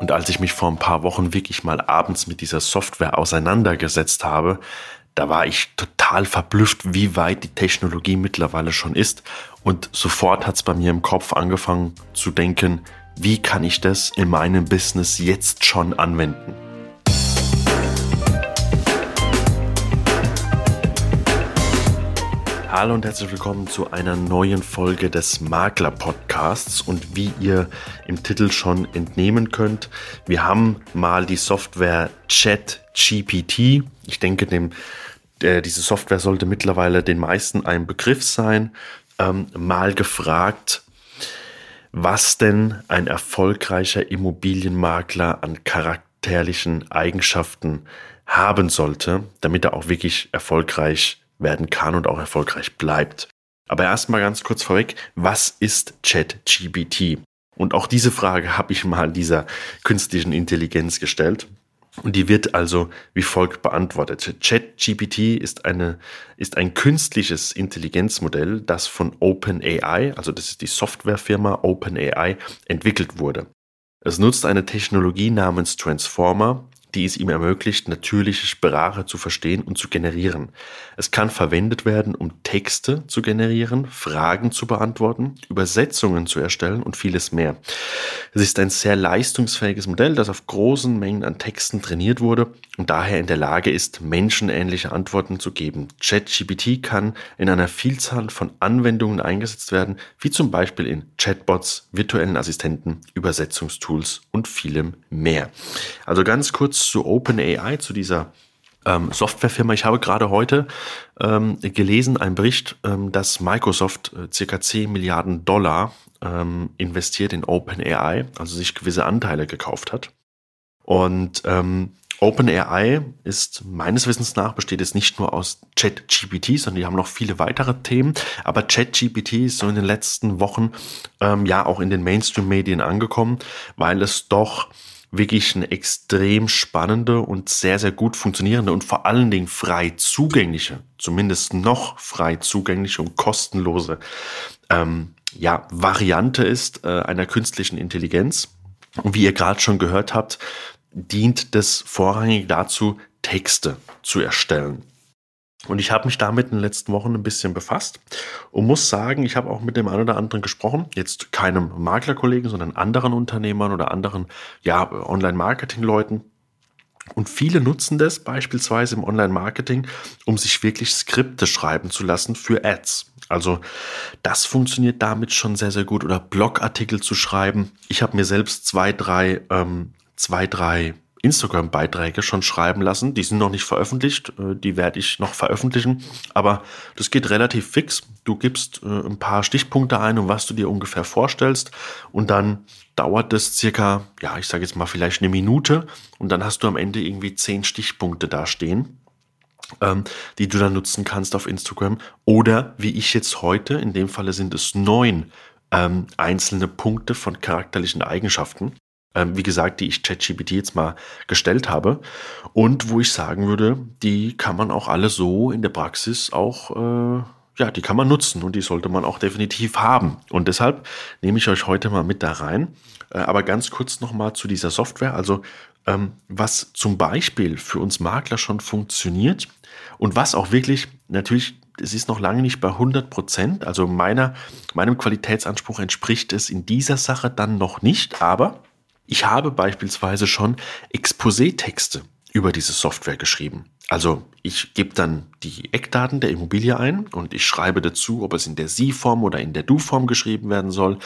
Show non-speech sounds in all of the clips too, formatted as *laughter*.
Und als ich mich vor ein paar Wochen wirklich mal abends mit dieser Software auseinandergesetzt habe, da war ich total verblüfft, wie weit die Technologie mittlerweile schon ist. Und sofort hat es bei mir im Kopf angefangen zu denken, wie kann ich das in meinem Business jetzt schon anwenden? Hallo und herzlich willkommen zu einer neuen Folge des Makler Podcasts. Und wie ihr im Titel schon entnehmen könnt, wir haben mal die Software ChatGPT. Ich denke, dem, äh, diese Software sollte mittlerweile den meisten ein Begriff sein. Ähm, mal gefragt, was denn ein erfolgreicher Immobilienmakler an charakterlichen Eigenschaften haben sollte, damit er auch wirklich erfolgreich werden kann und auch erfolgreich bleibt. Aber erstmal ganz kurz vorweg, was ist ChatGPT? Und auch diese Frage habe ich mal dieser künstlichen Intelligenz gestellt. Und die wird also wie folgt beantwortet. ChatGPT ist eine, ist ein künstliches Intelligenzmodell, das von OpenAI, also das ist die Softwarefirma OpenAI, entwickelt wurde. Es nutzt eine Technologie namens Transformer, die es ihm ermöglicht, natürliche Sprache zu verstehen und zu generieren. Es kann verwendet werden, um Texte zu generieren, Fragen zu beantworten, Übersetzungen zu erstellen und vieles mehr. Es ist ein sehr leistungsfähiges Modell, das auf großen Mengen an Texten trainiert wurde und daher in der Lage ist, menschenähnliche Antworten zu geben. ChatGPT kann in einer Vielzahl von Anwendungen eingesetzt werden, wie zum Beispiel in Chatbots, virtuellen Assistenten, Übersetzungstools und vielem mehr. Also ganz kurz zu OpenAI, zu dieser ähm, Softwarefirma. Ich habe gerade heute ähm, gelesen, einen Bericht, ähm, dass Microsoft äh, circa 10 Milliarden Dollar ähm, investiert in OpenAI, also sich gewisse Anteile gekauft hat. Und ähm, OpenAI ist meines Wissens nach besteht es nicht nur aus ChatGPT, sondern die haben noch viele weitere Themen. Aber ChatGPT ist so in den letzten Wochen ähm, ja auch in den Mainstream-Medien angekommen, weil es doch wirklich eine extrem spannende und sehr, sehr gut funktionierende und vor allen Dingen frei zugängliche, zumindest noch frei zugängliche und kostenlose ähm, ja, Variante ist äh, einer künstlichen Intelligenz. Und wie ihr gerade schon gehört habt, dient das vorrangig dazu, Texte zu erstellen. Und ich habe mich damit in den letzten Wochen ein bisschen befasst und muss sagen, ich habe auch mit dem einen oder anderen gesprochen, jetzt keinem Maklerkollegen, sondern anderen Unternehmern oder anderen ja, Online-Marketing-Leuten. Und viele nutzen das beispielsweise im Online-Marketing, um sich wirklich Skripte schreiben zu lassen für Ads. Also das funktioniert damit schon sehr, sehr gut. Oder Blogartikel zu schreiben. Ich habe mir selbst zwei, drei, ähm, zwei, drei Instagram-Beiträge schon schreiben lassen. Die sind noch nicht veröffentlicht, äh, die werde ich noch veröffentlichen. Aber das geht relativ fix. Du gibst äh, ein paar Stichpunkte ein, um was du dir ungefähr vorstellst. Und dann dauert das circa, ja, ich sage jetzt mal vielleicht eine Minute. Und dann hast du am Ende irgendwie zehn Stichpunkte da stehen. Ähm, die du dann nutzen kannst auf Instagram. Oder wie ich jetzt heute, in dem Falle sind es neun ähm, einzelne Punkte von charakterlichen Eigenschaften ähm, wie gesagt, die ich ChatGPT jetzt mal gestellt habe und wo ich sagen würde, die kann man auch alle so in der Praxis auch, äh, ja, die kann man nutzen und die sollte man auch definitiv haben. Und deshalb nehme ich euch heute mal mit da rein. Äh, aber ganz kurz nochmal zu dieser Software. Also ähm, was zum Beispiel für uns Makler schon funktioniert und was auch wirklich natürlich es ist noch lange nicht bei 100 Prozent. Also meiner, meinem Qualitätsanspruch entspricht es in dieser Sache dann noch nicht. Aber ich habe beispielsweise schon Exposé-Texte über diese Software geschrieben. Also ich gebe dann die Eckdaten der Immobilie ein und ich schreibe dazu, ob es in der Sie-Form oder in der Du-Form geschrieben werden soll,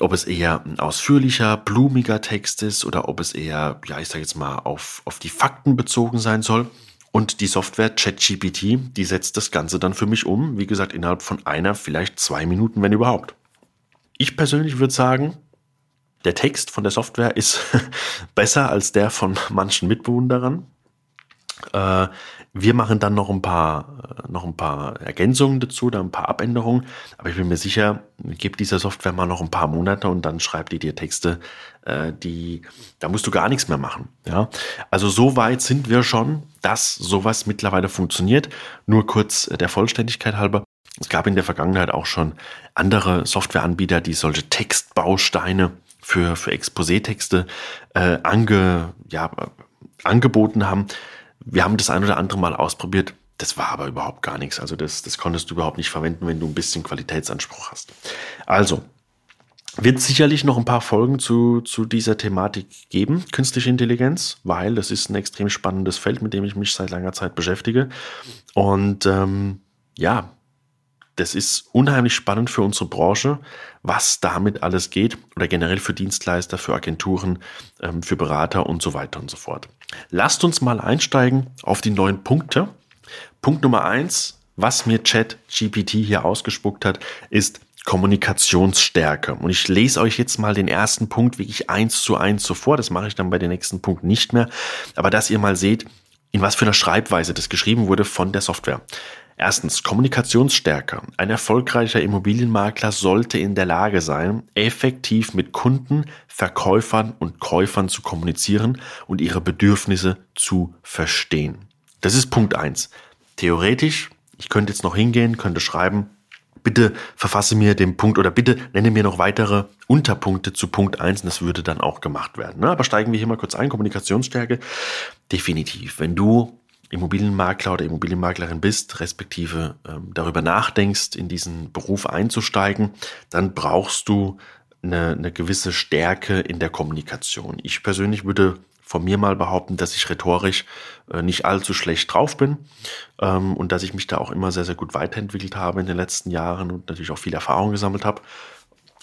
ob es eher ein ausführlicher, blumiger Text ist oder ob es eher, ja, ich sage jetzt mal, auf, auf die Fakten bezogen sein soll. Und die Software ChatGPT, die setzt das Ganze dann für mich um, wie gesagt, innerhalb von einer, vielleicht zwei Minuten, wenn überhaupt. Ich persönlich würde sagen, der Text von der Software ist *laughs* besser als der von manchen Mitbewunderern. Äh, wir machen dann noch ein paar, äh, noch ein paar Ergänzungen dazu, dann ein paar Abänderungen. Aber ich bin mir sicher, gib dieser Software mal noch ein paar Monate und dann schreibt die dir Texte, äh, die, da musst du gar nichts mehr machen. Ja, also so weit sind wir schon, dass sowas mittlerweile funktioniert. Nur kurz der Vollständigkeit halber. Es gab in der Vergangenheit auch schon andere Softwareanbieter, die solche Textbausteine für, für Exposé-Texte äh, ange, ja, angeboten haben. Wir haben das ein oder andere Mal ausprobiert. Das war aber überhaupt gar nichts. Also das, das konntest du überhaupt nicht verwenden, wenn du ein bisschen Qualitätsanspruch hast. Also, wird sicherlich noch ein paar Folgen zu, zu dieser Thematik geben, künstliche Intelligenz, weil das ist ein extrem spannendes Feld, mit dem ich mich seit langer Zeit beschäftige. Und ähm, ja, das ist unheimlich spannend für unsere Branche, was damit alles geht oder generell für Dienstleister, für Agenturen, ähm, für Berater und so weiter und so fort. Lasst uns mal einsteigen auf die neuen Punkte. Punkt Nummer eins, was mir Chat GPT hier ausgespuckt hat, ist Kommunikationsstärke. Und ich lese euch jetzt mal den ersten Punkt wirklich eins zu eins so vor. Das mache ich dann bei den nächsten Punkten nicht mehr. Aber dass ihr mal seht, in was für einer Schreibweise das geschrieben wurde von der Software. Erstens, Kommunikationsstärke. Ein erfolgreicher Immobilienmakler sollte in der Lage sein, effektiv mit Kunden, Verkäufern und Käufern zu kommunizieren und ihre Bedürfnisse zu verstehen. Das ist Punkt eins. Theoretisch, ich könnte jetzt noch hingehen, könnte schreiben, bitte verfasse mir den Punkt oder bitte nenne mir noch weitere Unterpunkte zu Punkt 1 und das würde dann auch gemacht werden. Ne? Aber steigen wir hier mal kurz ein. Kommunikationsstärke. Definitiv. Wenn du Immobilienmakler oder Immobilienmaklerin bist, respektive ähm, darüber nachdenkst, in diesen Beruf einzusteigen, dann brauchst du eine, eine gewisse Stärke in der Kommunikation. Ich persönlich würde von mir mal behaupten, dass ich rhetorisch äh, nicht allzu schlecht drauf bin ähm, und dass ich mich da auch immer sehr, sehr gut weiterentwickelt habe in den letzten Jahren und natürlich auch viel Erfahrung gesammelt habe.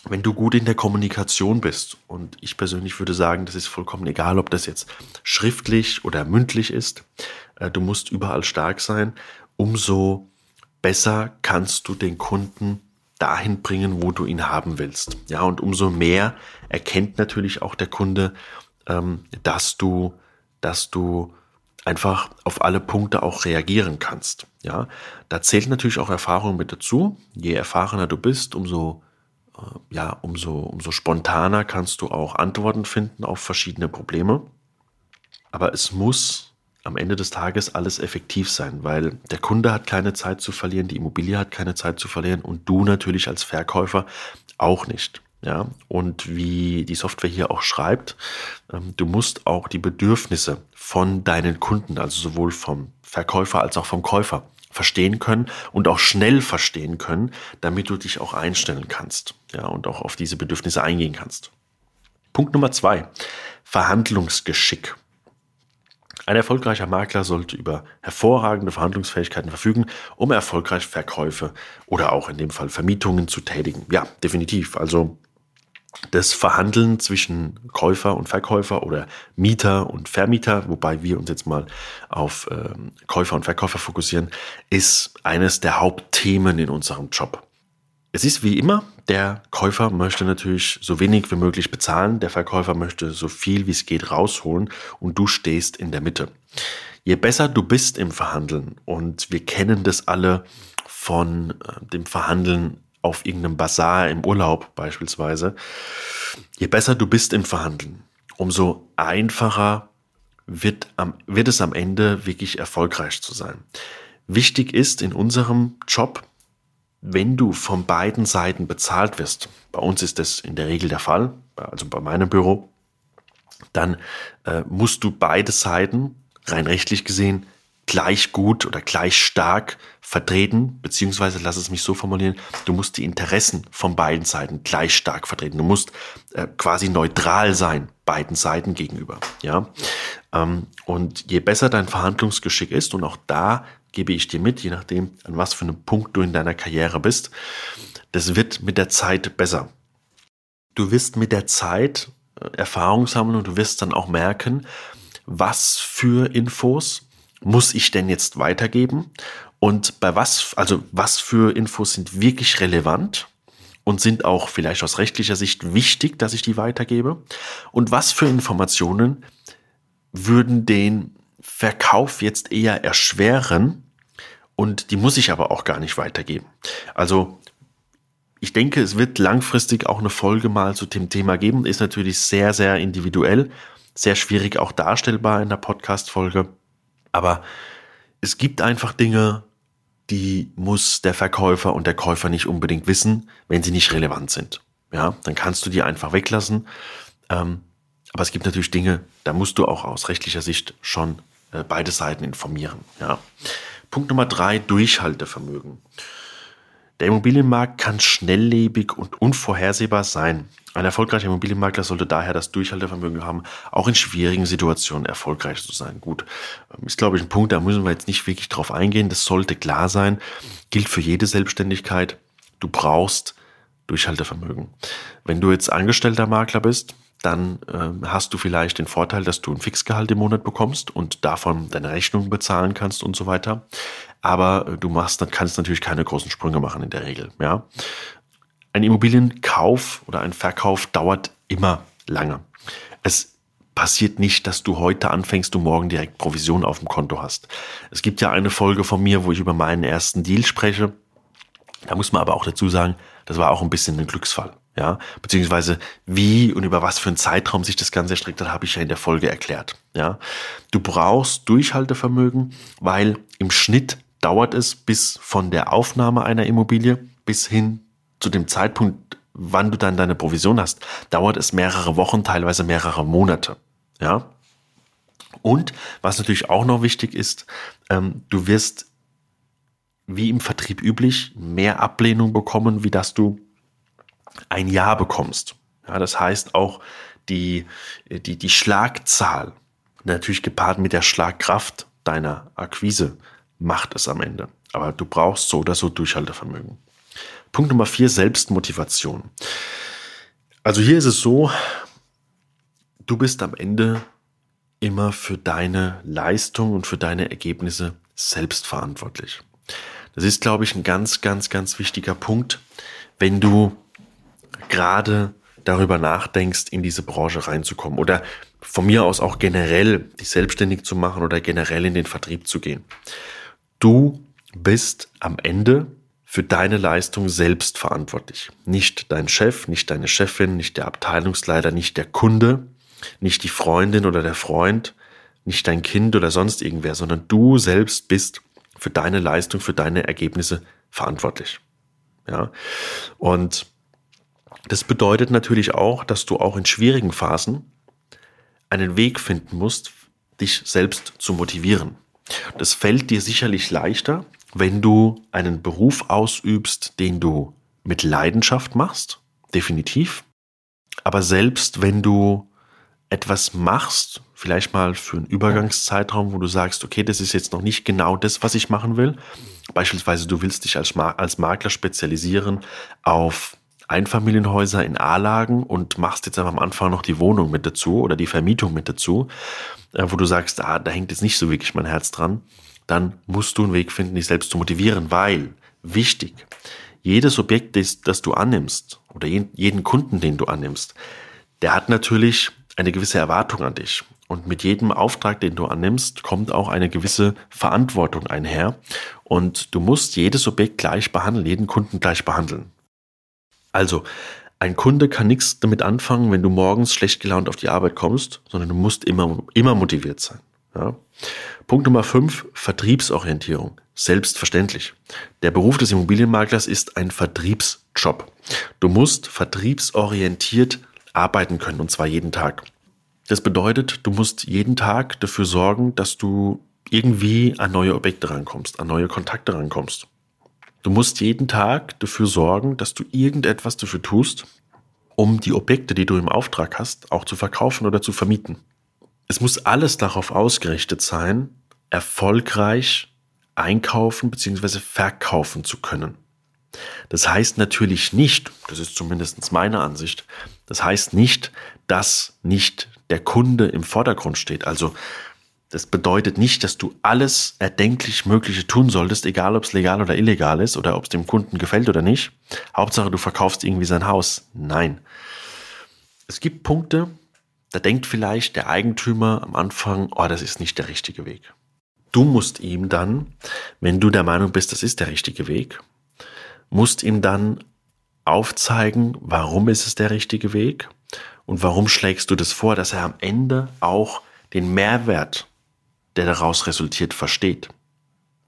Wenn du gut in der Kommunikation bist, und ich persönlich würde sagen, das ist vollkommen egal, ob das jetzt schriftlich oder mündlich ist, du musst überall stark sein, umso besser kannst du den Kunden dahin bringen, wo du ihn haben willst. Ja, und umso mehr erkennt natürlich auch der Kunde, ähm, dass du, dass du einfach auf alle Punkte auch reagieren kannst. Ja, da zählt natürlich auch Erfahrung mit dazu. Je erfahrener du bist, umso äh, ja, umso, umso spontaner kannst du auch Antworten finden auf verschiedene Probleme. Aber es muss am Ende des Tages alles effektiv sein, weil der Kunde hat keine Zeit zu verlieren, die Immobilie hat keine Zeit zu verlieren und du natürlich als Verkäufer auch nicht. Ja, und wie die Software hier auch schreibt, ähm, du musst auch die Bedürfnisse von deinen Kunden, also sowohl vom Verkäufer als auch vom Käufer, verstehen können und auch schnell verstehen können, damit du dich auch einstellen kannst, ja, und auch auf diese Bedürfnisse eingehen kannst. Punkt Nummer zwei. Verhandlungsgeschick. Ein erfolgreicher Makler sollte über hervorragende Verhandlungsfähigkeiten verfügen, um erfolgreich Verkäufe oder auch in dem Fall Vermietungen zu tätigen. Ja, definitiv. Also das Verhandeln zwischen Käufer und Verkäufer oder Mieter und Vermieter, wobei wir uns jetzt mal auf ähm, Käufer und Verkäufer fokussieren, ist eines der Hauptthemen in unserem Job. Es ist wie immer, der Käufer möchte natürlich so wenig wie möglich bezahlen, der Verkäufer möchte so viel wie es geht rausholen und du stehst in der Mitte. Je besser du bist im Verhandeln und wir kennen das alle von äh, dem Verhandeln auf irgendeinem Bazar im Urlaub beispielsweise, je besser du bist im Verhandeln, umso einfacher wird, am, wird es am Ende wirklich erfolgreich zu sein. Wichtig ist in unserem Job, wenn du von beiden Seiten bezahlt wirst, bei uns ist das in der Regel der Fall, also bei meinem Büro, dann äh, musst du beide Seiten rein rechtlich gesehen gleich gut oder gleich stark vertreten, beziehungsweise lass es mich so formulieren, du musst die Interessen von beiden Seiten gleich stark vertreten. Du musst äh, quasi neutral sein beiden Seiten gegenüber. Ja, ähm, und je besser dein Verhandlungsgeschick ist, und auch da gebe ich dir mit, je nachdem, an was für einem Punkt du in deiner Karriere bist, das wird mit der Zeit besser. Du wirst mit der Zeit äh, Erfahrung sammeln und du wirst dann auch merken, was für Infos muss ich denn jetzt weitergeben? Und bei was, also was für Infos sind wirklich relevant und sind auch vielleicht aus rechtlicher Sicht wichtig, dass ich die weitergebe? Und was für Informationen würden den Verkauf jetzt eher erschweren und die muss ich aber auch gar nicht weitergeben? Also ich denke, es wird langfristig auch eine Folge mal zu dem Thema geben. Ist natürlich sehr, sehr individuell, sehr schwierig auch darstellbar in der Podcast-Folge. Aber es gibt einfach Dinge, die muss der Verkäufer und der Käufer nicht unbedingt wissen, wenn sie nicht relevant sind. Ja, dann kannst du die einfach weglassen. Ähm, aber es gibt natürlich Dinge, da musst du auch aus rechtlicher Sicht schon äh, beide Seiten informieren. Ja. Punkt Nummer drei, Durchhaltevermögen. Der Immobilienmarkt kann schnelllebig und unvorhersehbar sein. Ein erfolgreicher Immobilienmakler sollte daher das Durchhaltevermögen haben, auch in schwierigen Situationen erfolgreich zu sein. Gut, ähm, ist glaube ich ein Punkt, da müssen wir jetzt nicht wirklich drauf eingehen. Das sollte klar sein. Gilt für jede Selbstständigkeit. Du brauchst Durchhaltevermögen. Wenn du jetzt angestellter Makler bist, dann äh, hast du vielleicht den Vorteil, dass du ein Fixgehalt im Monat bekommst und davon deine Rechnungen bezahlen kannst und so weiter. Aber äh, du machst, dann kannst natürlich keine großen Sprünge machen in der Regel. Ja, ein Immobilienkauf oder ein Verkauf dauert immer lange. Es passiert nicht, dass du heute anfängst und morgen direkt Provision auf dem Konto hast. Es gibt ja eine Folge von mir, wo ich über meinen ersten Deal spreche. Da muss man aber auch dazu sagen, das war auch ein bisschen ein Glücksfall ja, beziehungsweise wie und über was für einen Zeitraum sich das Ganze erstreckt hat, habe ich ja in der Folge erklärt, ja. Du brauchst Durchhaltevermögen, weil im Schnitt dauert es bis von der Aufnahme einer Immobilie bis hin zu dem Zeitpunkt, wann du dann deine Provision hast, dauert es mehrere Wochen, teilweise mehrere Monate, ja. Und was natürlich auch noch wichtig ist, ähm, du wirst wie im Vertrieb üblich mehr Ablehnung bekommen, wie dass du ein Ja bekommst. Ja, das heißt auch die, die, die Schlagzahl, natürlich gepaart mit der Schlagkraft deiner Akquise, macht es am Ende. Aber du brauchst so oder so Durchhaltevermögen. Punkt Nummer vier, Selbstmotivation. Also hier ist es so, du bist am Ende immer für deine Leistung und für deine Ergebnisse selbst verantwortlich. Das ist, glaube ich, ein ganz, ganz, ganz wichtiger Punkt, wenn du gerade darüber nachdenkst, in diese Branche reinzukommen oder von mir aus auch generell dich selbstständig zu machen oder generell in den Vertrieb zu gehen. Du bist am Ende für deine Leistung selbst verantwortlich. Nicht dein Chef, nicht deine Chefin, nicht der Abteilungsleiter, nicht der Kunde, nicht die Freundin oder der Freund, nicht dein Kind oder sonst irgendwer, sondern du selbst bist für deine Leistung, für deine Ergebnisse verantwortlich. Ja. Und das bedeutet natürlich auch, dass du auch in schwierigen Phasen einen Weg finden musst, dich selbst zu motivieren. Das fällt dir sicherlich leichter, wenn du einen Beruf ausübst, den du mit Leidenschaft machst, definitiv. Aber selbst wenn du etwas machst, vielleicht mal für einen Übergangszeitraum, wo du sagst, okay, das ist jetzt noch nicht genau das, was ich machen will. Beispielsweise, du willst dich als, Makler spezialisieren auf Einfamilienhäuser in A-Lagen und machst jetzt aber am Anfang noch die Wohnung mit dazu oder die Vermietung mit dazu, äh, wo du sagst, ah, da hängt jetzt nicht so wirklich mein Herz dran, dann musst du einen Weg finden, dich selbst zu motivieren, weil wichtig, jedes Objekt, das, das du annimmst oder jeden Kunden, den du annimmst, der hat natürlich eine gewisse Erwartung an dich. Und mit jedem Auftrag, den du annimmst, kommt auch eine gewisse Verantwortung einher. Und du musst jedes Objekt gleich behandeln, jeden Kunden gleich behandeln. Also, ein Kunde kann nichts damit anfangen, wenn du morgens schlecht gelaunt auf die Arbeit kommst, sondern du musst immer, immer motiviert sein. Ja? Punkt Nummer 5, Vertriebsorientierung. Selbstverständlich. Der Beruf des Immobilienmaklers ist ein Vertriebsjob. Du musst vertriebsorientiert arbeiten können und zwar jeden Tag. Das bedeutet, du musst jeden Tag dafür sorgen, dass du irgendwie an neue Objekte rankommst, an neue Kontakte rankommst. Du musst jeden Tag dafür sorgen, dass du irgendetwas dafür tust, um die Objekte, die du im Auftrag hast, auch zu verkaufen oder zu vermieten. Es muss alles darauf ausgerichtet sein, erfolgreich einkaufen bzw. verkaufen zu können. Das heißt natürlich nicht, das ist zumindest meine Ansicht, das heißt nicht, dass nicht der Kunde im Vordergrund steht. Also das bedeutet nicht, dass du alles erdenklich Mögliche tun solltest, egal ob es legal oder illegal ist oder ob es dem Kunden gefällt oder nicht. Hauptsache, du verkaufst irgendwie sein Haus. Nein. Es gibt Punkte, da denkt vielleicht der Eigentümer am Anfang, oh, das ist nicht der richtige Weg. Du musst ihm dann, wenn du der Meinung bist, das ist der richtige Weg, musst ihm dann aufzeigen, warum ist es der richtige Weg und warum schlägst du das vor, dass er am Ende auch den Mehrwert der daraus resultiert, versteht.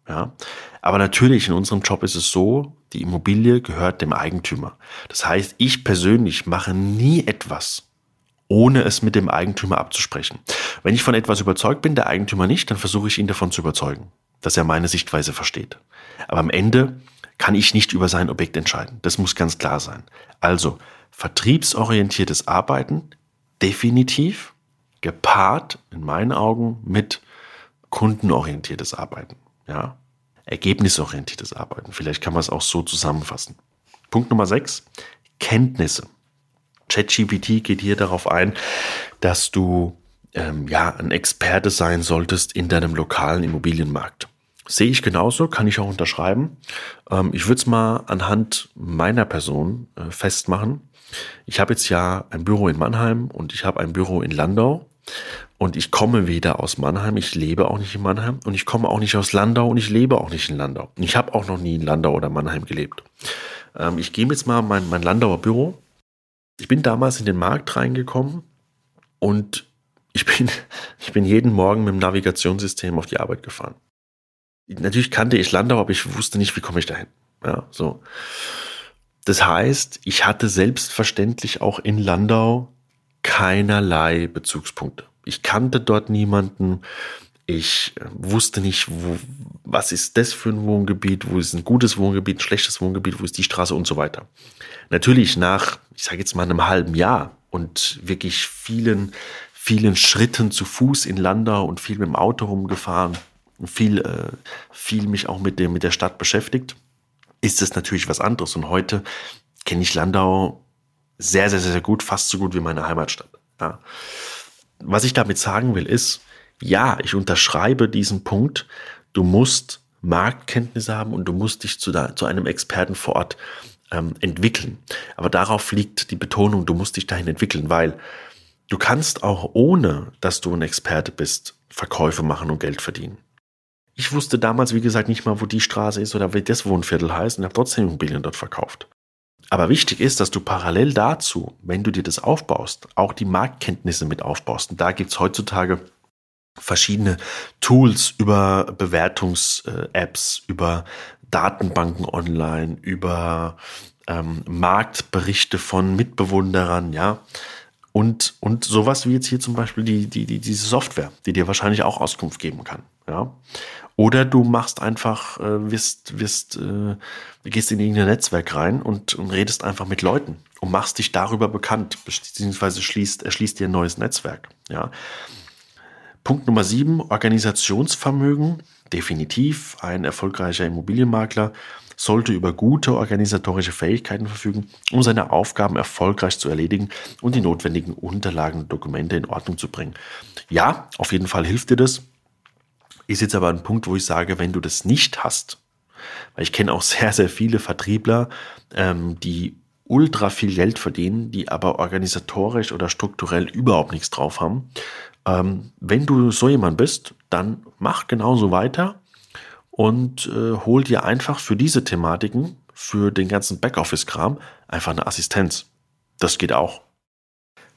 Ja, aber natürlich in unserem Job ist es so, die Immobilie gehört dem Eigentümer. Das heißt, ich persönlich mache nie etwas, ohne es mit dem Eigentümer abzusprechen. Wenn ich von etwas überzeugt bin, der Eigentümer nicht, dann versuche ich ihn davon zu überzeugen, dass er meine Sichtweise versteht. Aber am Ende kann ich nicht über sein Objekt entscheiden. Das muss ganz klar sein. Also vertriebsorientiertes Arbeiten definitiv gepaart in meinen Augen mit kundenorientiertes Arbeiten. Ja, ergebnisorientiertes Arbeiten. Vielleicht kann man es auch so zusammenfassen. Punkt Nummer 6, Kenntnisse. ChatGPT geht hier darauf ein, dass du ähm, ja ein Experte sein solltest in deinem lokalen Immobilienmarkt. Sehe ich genauso, kann ich auch unterschreiben. Ähm, ich würde es mal anhand meiner Person äh, festmachen. Ich habe jetzt ja ein Büro in Mannheim und ich habe ein Büro in Landau. Und ich komme weder aus Mannheim, ich lebe auch nicht in Mannheim und ich komme auch nicht aus Landau und ich lebe auch nicht in Landau. Ich habe auch noch nie in Landau oder Mannheim gelebt. Ähm, ich gehe jetzt mal mein, mein Landauer Büro. Ich bin damals in den Markt reingekommen und ich bin, *laughs* ich bin jeden Morgen mit dem Navigationssystem auf die Arbeit gefahren. Natürlich kannte ich Landau, aber ich wusste nicht, wie komme ich dahin. Ja, so. Das heißt, ich hatte selbstverständlich auch in Landau keinerlei Bezugspunkte. Ich kannte dort niemanden. Ich äh, wusste nicht, wo, was ist das für ein Wohngebiet, wo ist ein gutes Wohngebiet, ein schlechtes Wohngebiet, wo ist die Straße und so weiter. Natürlich nach, ich sage jetzt mal einem halben Jahr und wirklich vielen, vielen Schritten zu Fuß in Landau und viel mit dem Auto rumgefahren, viel, äh, viel mich auch mit, dem, mit der Stadt beschäftigt, ist es natürlich was anderes. Und heute kenne ich Landau sehr, sehr, sehr gut, fast so gut wie meine Heimatstadt. Ja. Was ich damit sagen will, ist, ja, ich unterschreibe diesen Punkt. Du musst Marktkenntnisse haben und du musst dich zu, da, zu einem Experten vor Ort ähm, entwickeln. Aber darauf liegt die Betonung, du musst dich dahin entwickeln, weil du kannst auch ohne, dass du ein Experte bist, Verkäufe machen und Geld verdienen. Ich wusste damals, wie gesagt, nicht mal, wo die Straße ist oder wie das Wohnviertel heißt und habe trotzdem Immobilien dort verkauft. Aber wichtig ist, dass du parallel dazu, wenn du dir das aufbaust, auch die Marktkenntnisse mit aufbaust. Und da gibt's heutzutage verschiedene Tools über Bewertungs-Apps, über Datenbanken online, über ähm, Marktberichte von Mitbewunderern, ja. Und, und sowas wie jetzt hier zum Beispiel die, die, die, diese Software, die dir wahrscheinlich auch Auskunft geben kann. Ja. Oder du machst einfach, äh, wirst, wirst, äh, gehst in irgendein Netzwerk rein und, und redest einfach mit Leuten und machst dich darüber bekannt, beziehungsweise schließt, erschließt dir ein neues Netzwerk. Ja. Punkt Nummer sieben, Organisationsvermögen. Definitiv ein erfolgreicher Immobilienmakler sollte über gute organisatorische Fähigkeiten verfügen, um seine Aufgaben erfolgreich zu erledigen und die notwendigen Unterlagen und Dokumente in Ordnung zu bringen. Ja, auf jeden Fall hilft dir das. Ist jetzt aber ein Punkt, wo ich sage, wenn du das nicht hast, weil ich kenne auch sehr, sehr viele Vertriebler, ähm, die ultra viel Geld verdienen, die aber organisatorisch oder strukturell überhaupt nichts drauf haben. Ähm, wenn du so jemand bist, dann mach genauso weiter und äh, hol dir einfach für diese Thematiken, für den ganzen Backoffice-Kram, einfach eine Assistenz. Das geht auch.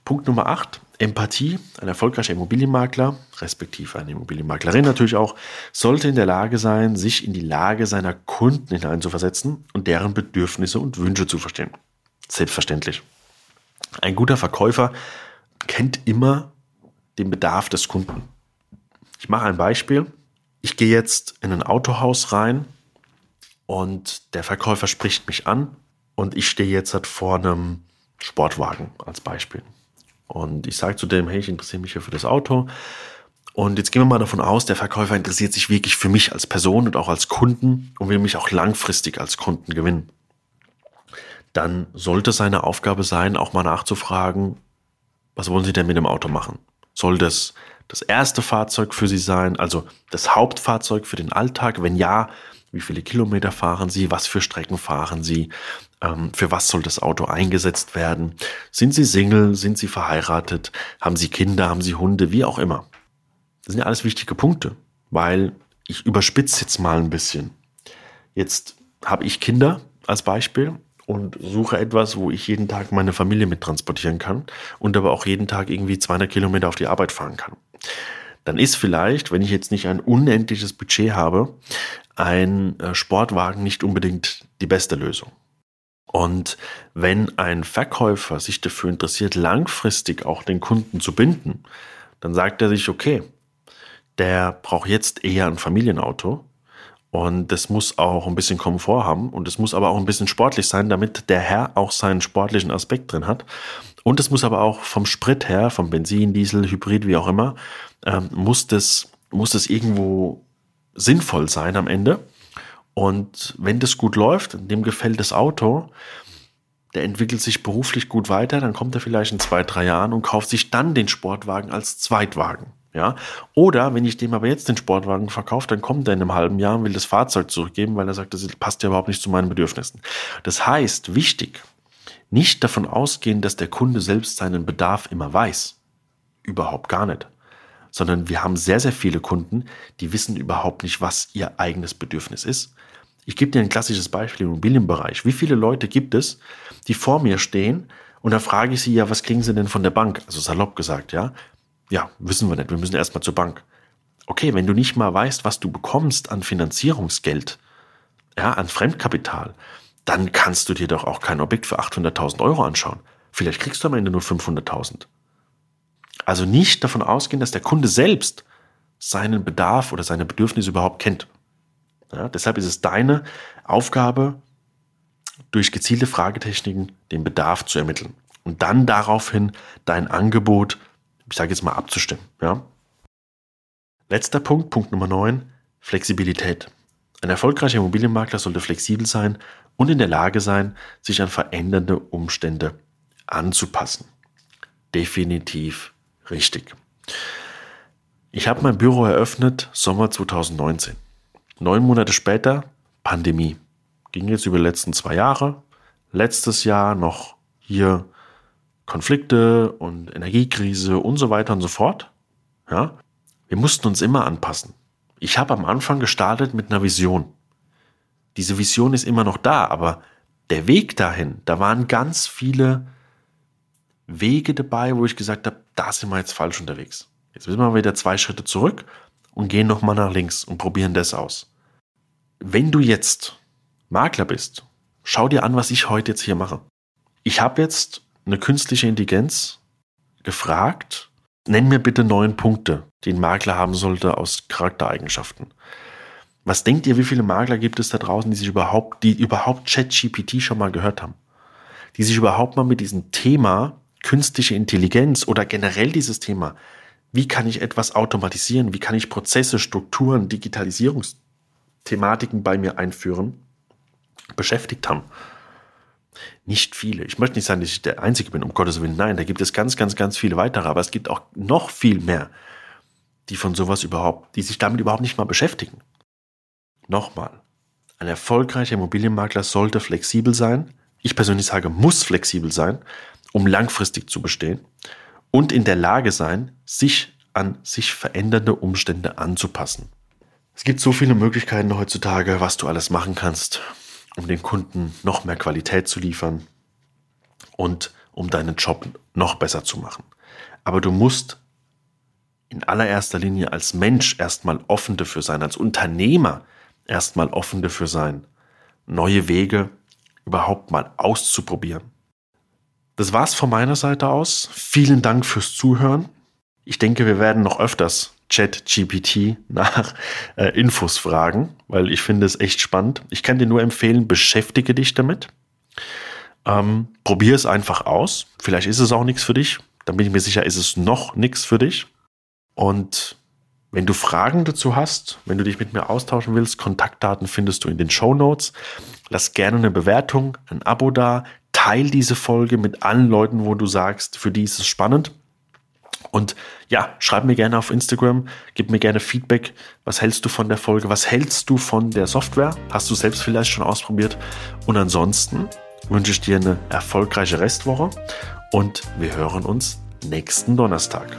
Punkt Nummer 8, Empathie. Ein erfolgreicher Immobilienmakler, respektive eine Immobilienmaklerin natürlich auch, sollte in der Lage sein, sich in die Lage seiner Kunden hineinzuversetzen und deren Bedürfnisse und Wünsche zu verstehen. Selbstverständlich. Ein guter Verkäufer kennt immer den Bedarf des Kunden. Ich mache ein Beispiel. Ich gehe jetzt in ein Autohaus rein und der Verkäufer spricht mich an und ich stehe jetzt halt vor einem Sportwagen als Beispiel. Und ich sage zu dem, hey, ich interessiere mich hier für das Auto. Und jetzt gehen wir mal davon aus, der Verkäufer interessiert sich wirklich für mich als Person und auch als Kunden und will mich auch langfristig als Kunden gewinnen. Dann sollte seine Aufgabe sein, auch mal nachzufragen, was wollen Sie denn mit dem Auto machen? Soll das das erste Fahrzeug für Sie sein, also das Hauptfahrzeug für den Alltag? Wenn ja, wie viele Kilometer fahren Sie? Was für Strecken fahren Sie? Ähm, für was soll das Auto eingesetzt werden? Sind Sie Single? Sind Sie verheiratet? Haben Sie Kinder? Haben Sie Hunde? Wie auch immer. Das sind ja alles wichtige Punkte, weil ich überspitze jetzt mal ein bisschen. Jetzt habe ich Kinder als Beispiel und suche etwas, wo ich jeden Tag meine Familie mit transportieren kann und aber auch jeden Tag irgendwie 200 Kilometer auf die Arbeit fahren kann. Dann ist vielleicht, wenn ich jetzt nicht ein unendliches Budget habe, ein äh, Sportwagen nicht unbedingt die beste Lösung. Und wenn ein Verkäufer sich dafür interessiert, langfristig auch den Kunden zu binden, dann sagt er sich, okay, der braucht jetzt eher ein Familienauto und das muss auch ein bisschen Komfort haben und es muss aber auch ein bisschen sportlich sein, damit der Herr auch seinen sportlichen Aspekt drin hat. Und es muss aber auch vom Sprit her, vom Benzin, Diesel, Hybrid, wie auch immer, ähm, muss, das, muss das irgendwo sinnvoll sein am Ende. Und wenn das gut läuft, dem gefällt das Auto, der entwickelt sich beruflich gut weiter, dann kommt er vielleicht in zwei, drei Jahren und kauft sich dann den Sportwagen als Zweitwagen. Ja? Oder wenn ich dem aber jetzt den Sportwagen verkaufe, dann kommt er in einem halben Jahr und will das Fahrzeug zurückgeben, weil er sagt, das passt ja überhaupt nicht zu meinen Bedürfnissen. Das heißt, wichtig, nicht davon ausgehen, dass der Kunde selbst seinen Bedarf immer weiß. Überhaupt gar nicht. Sondern wir haben sehr, sehr viele Kunden, die wissen überhaupt nicht, was ihr eigenes Bedürfnis ist. Ich gebe dir ein klassisches Beispiel im Immobilienbereich. Wie viele Leute gibt es, die vor mir stehen und da frage ich sie ja, was kriegen sie denn von der Bank? Also salopp gesagt, ja. Ja, wissen wir nicht. Wir müssen erstmal zur Bank. Okay, wenn du nicht mal weißt, was du bekommst an Finanzierungsgeld, ja, an Fremdkapital, dann kannst du dir doch auch kein Objekt für 800.000 Euro anschauen. Vielleicht kriegst du am Ende nur 500.000. Also nicht davon ausgehen, dass der Kunde selbst seinen Bedarf oder seine Bedürfnisse überhaupt kennt. Ja, deshalb ist es deine Aufgabe, durch gezielte Fragetechniken den Bedarf zu ermitteln und dann daraufhin dein Angebot ich sage jetzt mal, abzustimmen. Ja? Letzter Punkt, Punkt Nummer 9, Flexibilität. Ein erfolgreicher Immobilienmakler sollte flexibel sein und in der Lage sein, sich an verändernde Umstände anzupassen. Definitiv richtig. Ich habe mein Büro eröffnet Sommer 2019. Neun Monate später Pandemie. Ging jetzt über die letzten zwei Jahre. Letztes Jahr noch hier Konflikte und Energiekrise und so weiter und so fort. Ja, wir mussten uns immer anpassen. Ich habe am Anfang gestartet mit einer Vision. Diese Vision ist immer noch da, aber der Weg dahin, da waren ganz viele Wege dabei, wo ich gesagt habe, da sind wir jetzt falsch unterwegs. Jetzt müssen wir wieder zwei Schritte zurück und gehen nochmal nach links und probieren das aus. Wenn du jetzt Makler bist, schau dir an, was ich heute jetzt hier mache. Ich habe jetzt eine künstliche Intelligenz gefragt, nenn mir bitte neun Punkte, die ein Makler haben sollte aus Charaktereigenschaften. Was denkt ihr, wie viele Makler gibt es da draußen, die sich überhaupt, die überhaupt ChatGPT schon mal gehört haben? Die sich überhaupt mal mit diesem Thema künstliche Intelligenz oder generell dieses Thema, wie kann ich etwas automatisieren, wie kann ich Prozesse, Strukturen, Digitalisierungsthematiken bei mir einführen, beschäftigt haben. Nicht viele. Ich möchte nicht sagen, dass ich der Einzige bin, um Gottes Willen. Nein, da gibt es ganz, ganz, ganz viele weitere. Aber es gibt auch noch viel mehr, die von sowas überhaupt, die sich damit überhaupt nicht mal beschäftigen. Nochmal. Ein erfolgreicher Immobilienmakler sollte flexibel sein. Ich persönlich sage, muss flexibel sein, um langfristig zu bestehen und in der Lage sein, sich an sich verändernde Umstände anzupassen. Es gibt so viele Möglichkeiten heutzutage, was du alles machen kannst um den Kunden noch mehr Qualität zu liefern und um deinen Job noch besser zu machen. Aber du musst in allererster Linie als Mensch erstmal offen dafür sein, als Unternehmer erstmal offen dafür sein, neue Wege überhaupt mal auszuprobieren. Das war's von meiner Seite aus. Vielen Dank fürs Zuhören. Ich denke, wir werden noch öfters Chat-GPT nach äh, Infos fragen, weil ich finde es echt spannend. Ich kann dir nur empfehlen, beschäftige dich damit. Ähm, probier es einfach aus. Vielleicht ist es auch nichts für dich. Dann bin ich mir sicher, ist es noch nichts für dich. Und wenn du Fragen dazu hast, wenn du dich mit mir austauschen willst, Kontaktdaten findest du in den Show Notes. Lass gerne eine Bewertung, ein Abo da. Teil diese Folge mit allen Leuten, wo du sagst, für die ist es spannend. Und ja, schreib mir gerne auf Instagram, gib mir gerne Feedback. Was hältst du von der Folge? Was hältst du von der Software? Hast du selbst vielleicht schon ausprobiert? Und ansonsten wünsche ich dir eine erfolgreiche Restwoche und wir hören uns nächsten Donnerstag.